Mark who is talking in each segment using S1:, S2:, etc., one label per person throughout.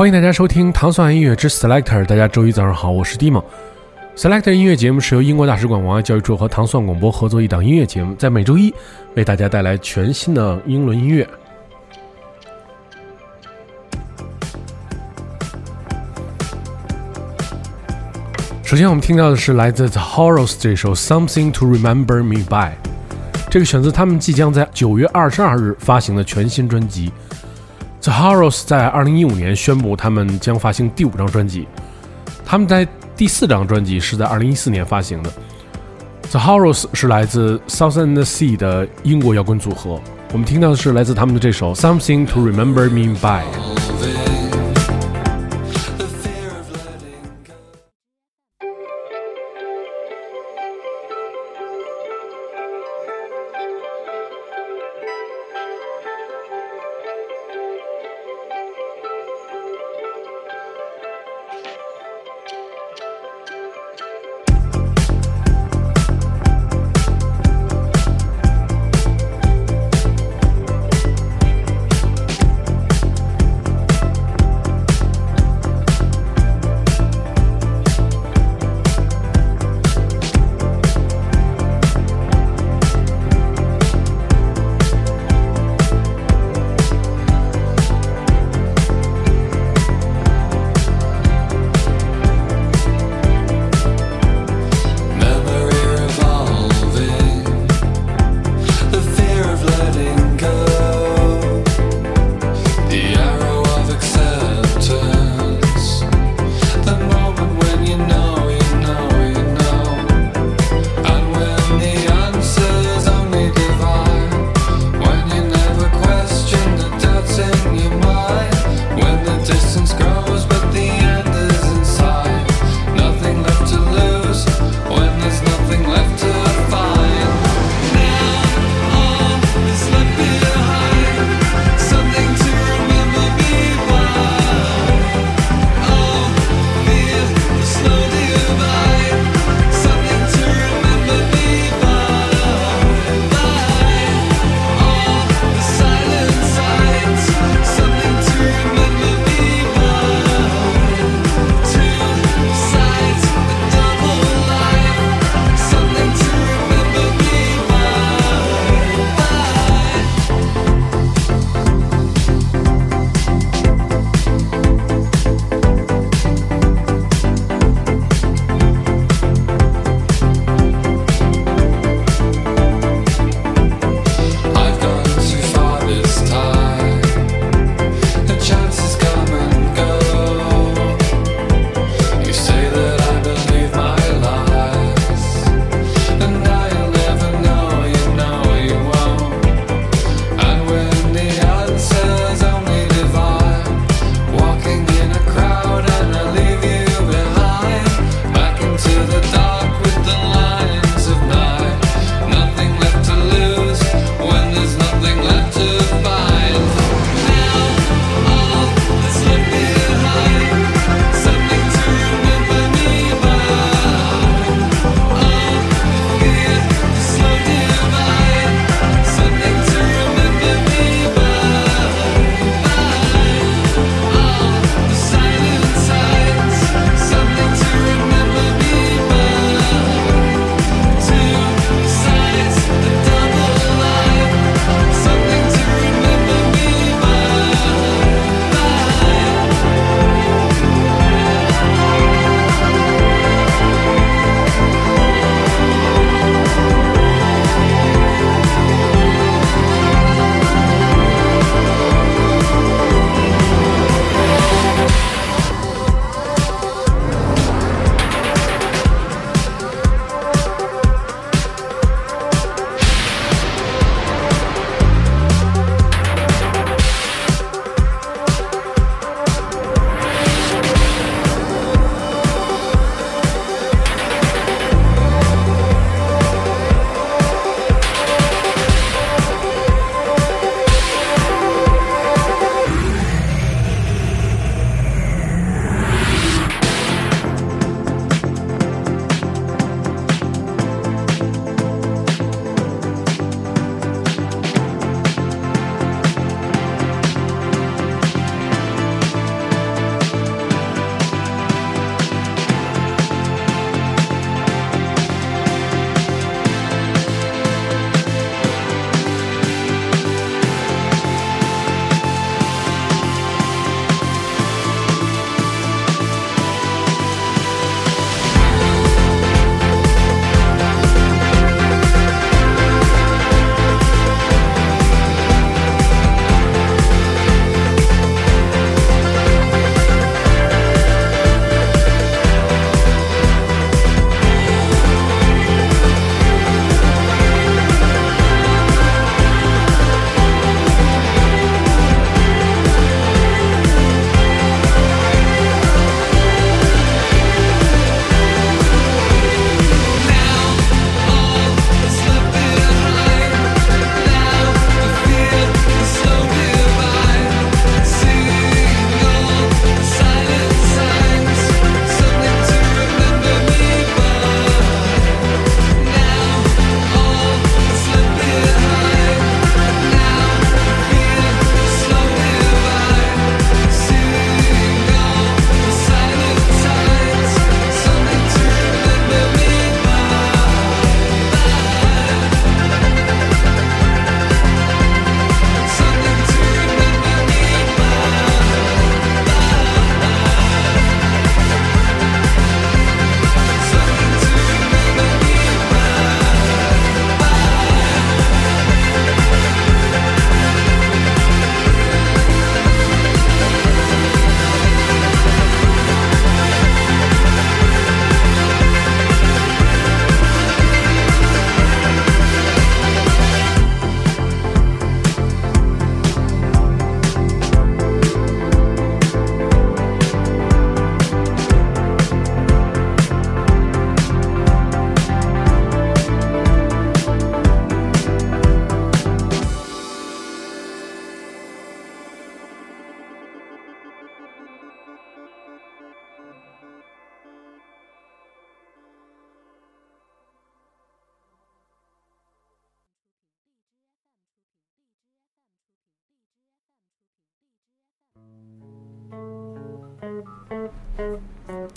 S1: 欢迎大家收听糖蒜音乐之 Selector。大家周一早上好，我是 Dimo。Selector 音乐节目是由英国大使馆文化教育处和糖蒜广播合作一档音乐节目，在每周一为大家带来全新的英伦音乐。首先，我们听到的是来自 The Horrors 这首《Something to Remember Me By》，这个选择他们即将在九月二十二日发行的全新专辑。The Horrors 在二零一五年宣布他们将发行第五张专辑，他们在第四张专辑是在二零一四年发行的。The Horrors 是来自 South and Sea 的英国摇滚组合，我们听到的是来自他们的这首《Something to Remember Me By》。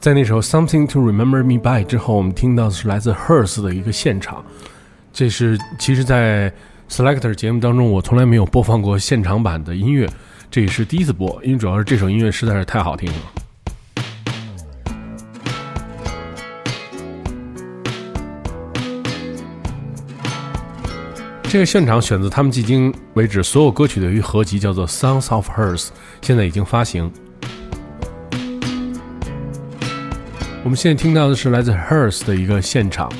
S1: 在那首《Something to Remember Me By》之后，我们听到的是来自 Hers 的一个现场。这是其实，在 Selector 节目当中，我从来没有播放过现场版的音乐，这也是第一次播，因为主要是这首音乐实在是太好听了。这个现场选择他们迄今为止所有歌曲的一个合集，叫做《Songs of Hers》，现在已经发行。我们现在听到的是来自 Hers 的一个现场。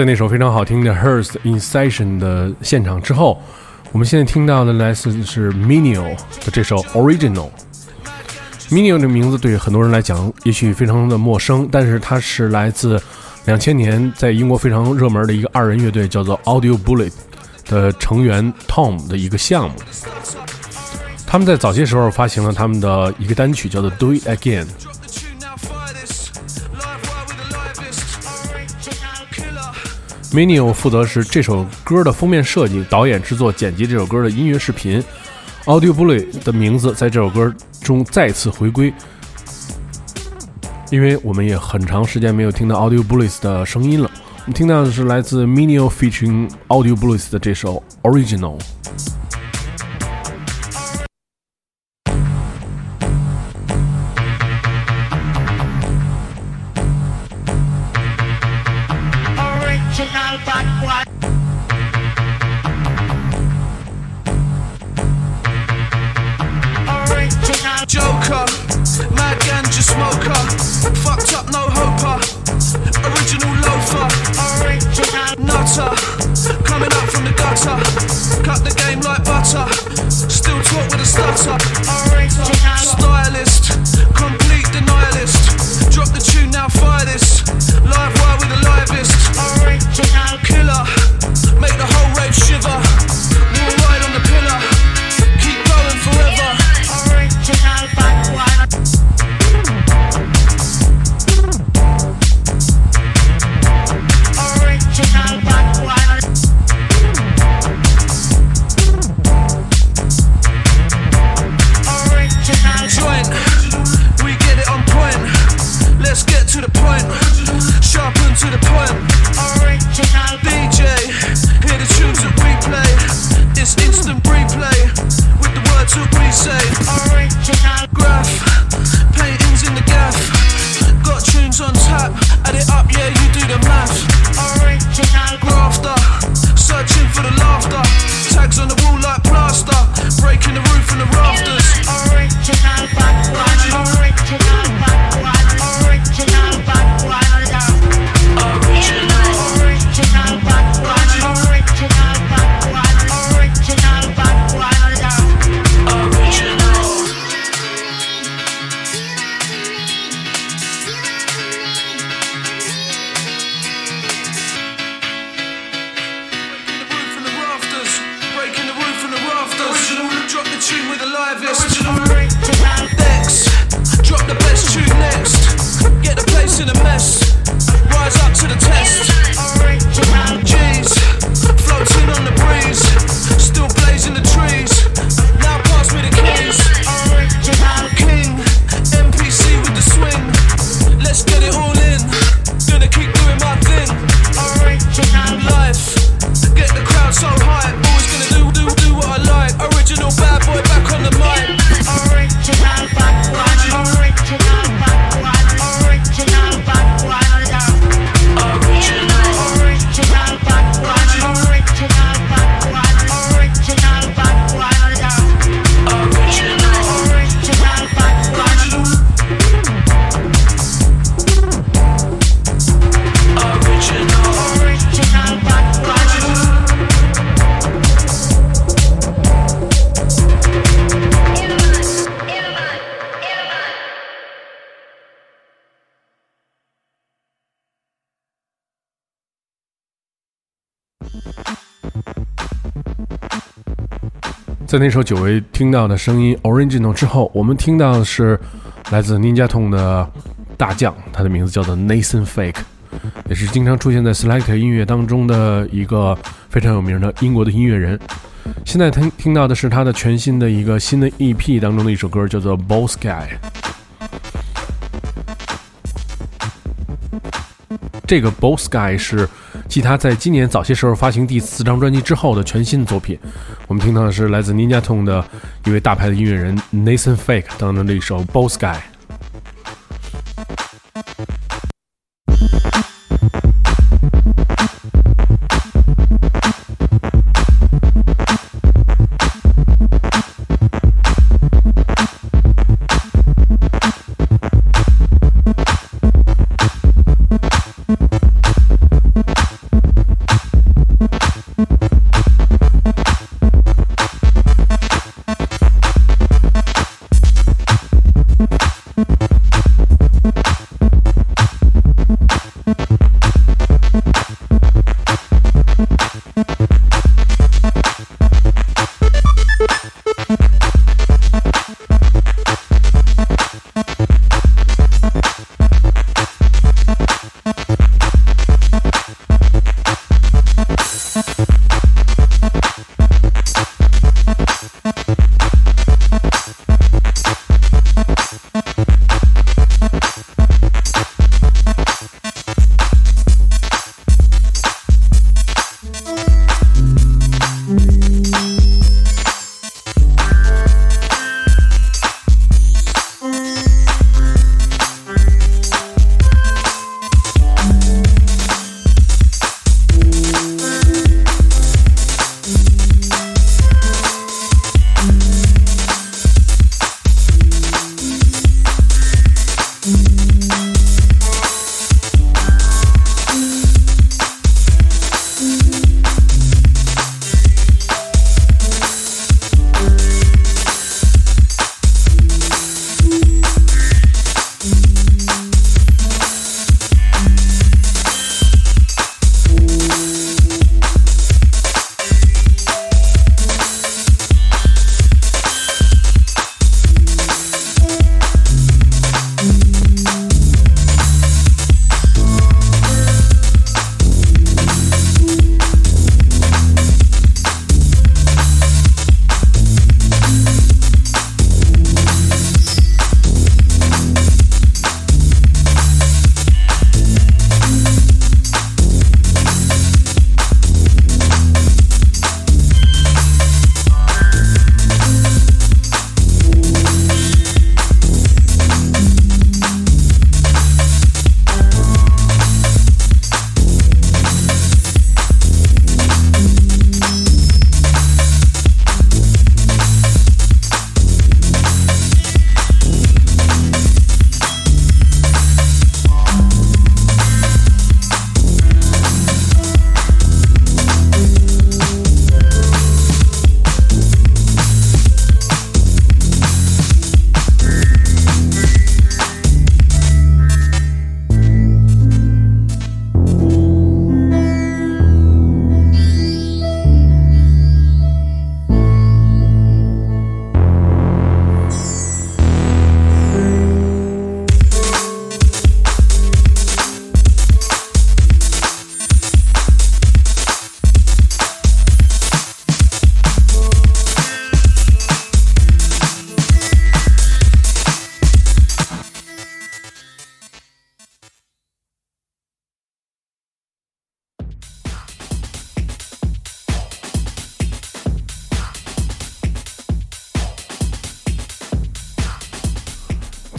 S1: 在那首非常好听的《Hers in Session》的现场之后，我们现在听到的来自是 Minio 的这首《Original》。Minio 的名字对很多人来讲也许非常的陌生，但是它是来自两千年在英国非常热门的一个二人乐队叫做 Audio Bullet 的成员 Tom 的一个项目。他们在早些时候发行了他们的一个单曲叫做《Do It Again》。Minio 负责是这首歌的封面设计、导演、制作、剪辑这首歌的音乐视频。Audio Bullet 的名字在这首歌中再次回归，因为我们也很长时间没有听到 Audio Bullet 的声音了。我们听到的是来自 Minio featuring Audio Bullet 的这首 Original。original bad boy.
S2: Original Joker, mad ganja smoker, fucked up no hoper, uh. original loafer, original nutter, coming up from the gutter, cut the game like butter, still talk with a stutter, original.
S3: Stylist, complete denialist, drop the tune now fire this,
S2: live wire with the livest. tune with the livest original Dex, drop the best tune next. Get the place in a mess. Rise up to the test.
S1: 在那首久违听到的声音 Original 之后，我们听到的是来自 Ninja Tune 的大将，他的名字叫做 Nathan Fake，也是经常出现在 Select 音乐当中的一个非常有名的英国的音乐人。现在听听到的是他的全新的一个新的 EP 当中的一首歌，叫做 Boss Guy。这个 Boss Guy 是继他在今年早些时候发行第四张专辑之后的全新的作品。我们听到的是来自 Ninja Tune 的一位大牌的音乐人 Nathan Fake 当中的一首 Boss Guy。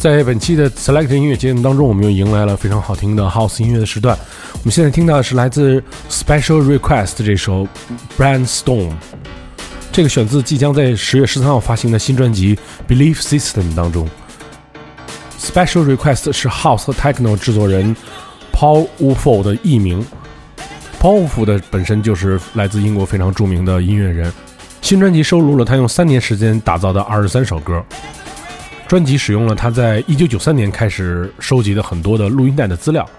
S1: 在本期的 Select 音乐节目当中，我们又迎来了非常好听的 House 音乐的时段。我们现在听到的是来自 Special Request 这首 Brandstorm，这个选自即将在十月十三号发行的新专辑 Belief System 当中。Special Request 是 House 和 Techno 制作人 Paul Wolf 的艺名。Paul Wolf 的本身就是来自英国非常著名的音乐人。新专辑收录了他用三年时间打造的二十三首歌。专辑使用了他在一九九三年开始收集的很多的录音带的资料。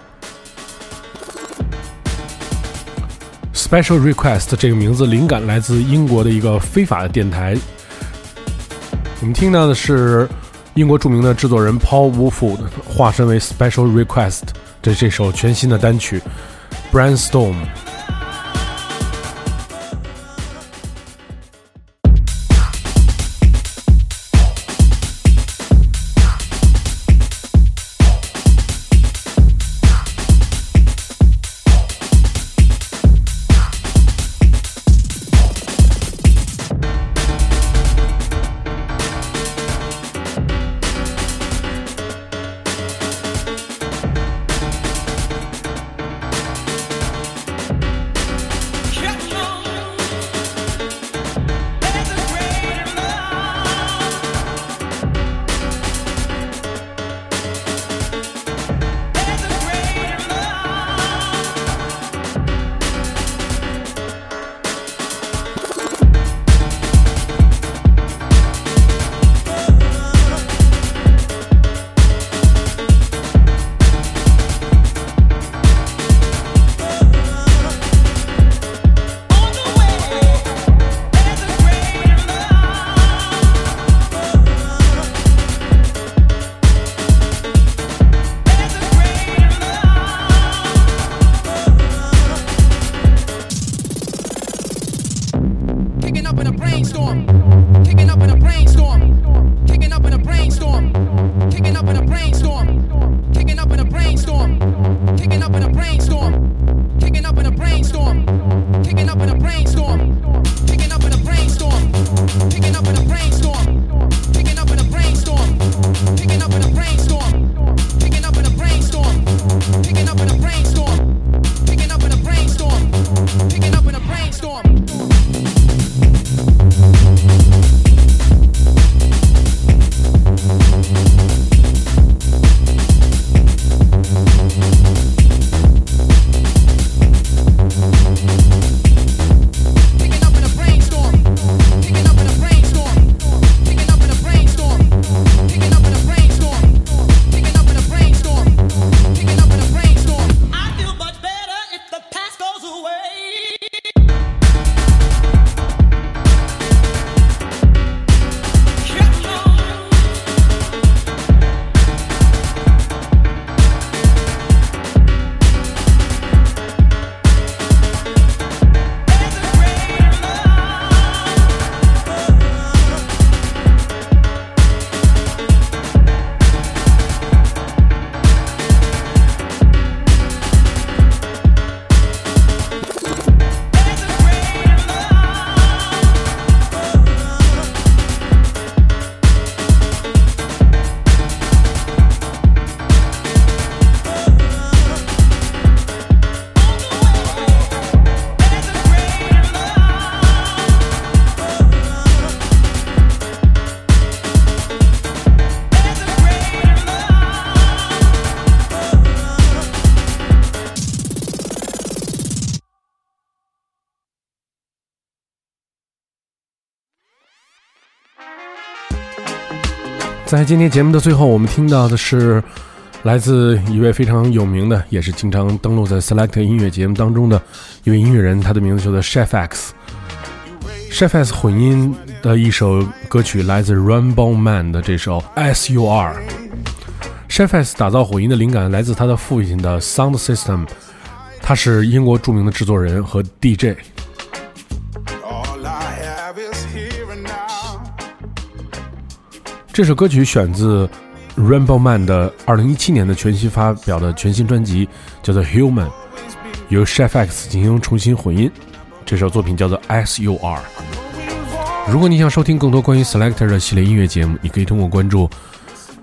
S1: Special Request 这个名字灵感来自英国的一个非法的电台。我们听到的是英国著名的制作人 Paul Woolford 化身为 Special Request 的这首全新的单曲《Brainstorm》。在今天节目的最后，我们听到的是来自一位非常有名的，也是经常登录在 Select 音乐节目当中的一位音乐人，他的名字叫做 Chef X。Chef X 混音的一首歌曲来自 Rainbow Man 的这首 S.U.R。Chef X 打造混音的灵感来自他的父亲的 Sound System，他是英国著名的制作人和 DJ。这首歌曲选自 Rainbow Man 的2017年的全新发表的全新专辑，叫做《Human》，由 Chef X 进行重新混音。这首作品叫做《S.U.R》。如果你想收听更多关于 Selector 的系列音乐节目，你可以通过关注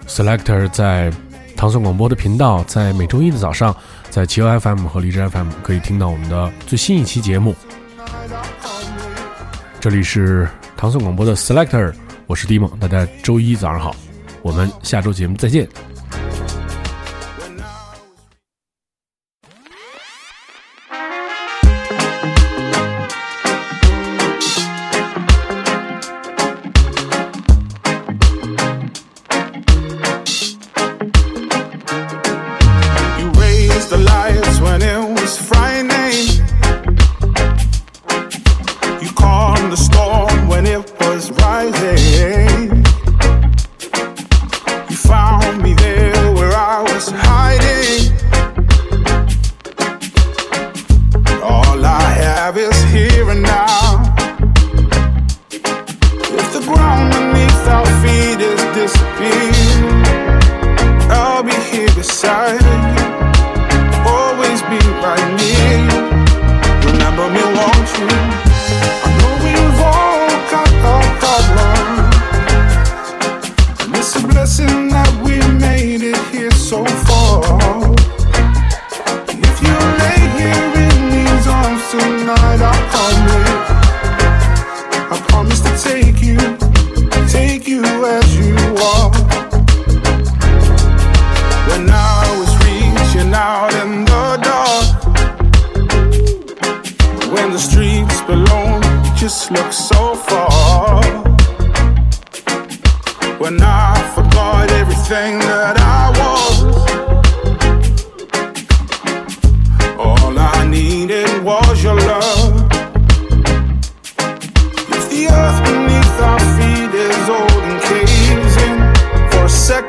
S1: Selector 在唐宋广播的频道，在每周一的早上，在企鹅 FM 和荔枝 FM 可以听到我们的最新一期节目。这里是唐宋广播的 Selector。我是迪蒙，大家周一早上好，我们下周节目再见。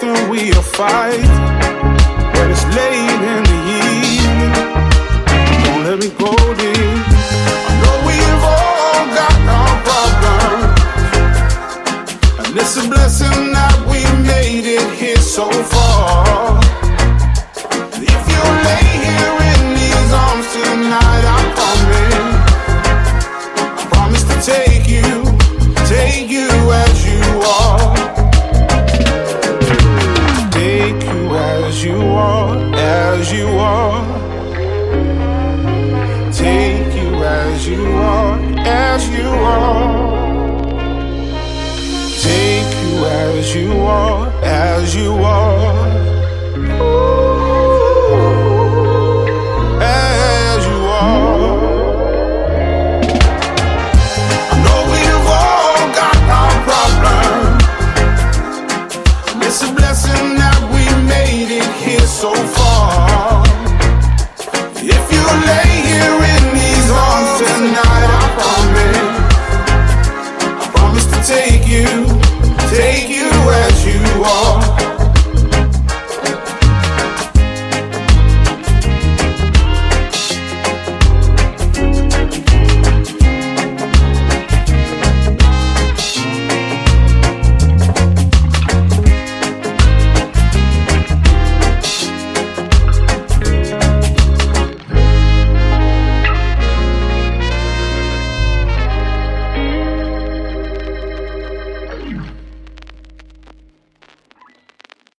S3: then we will fight. when it's late in the evening. Don't let me go there.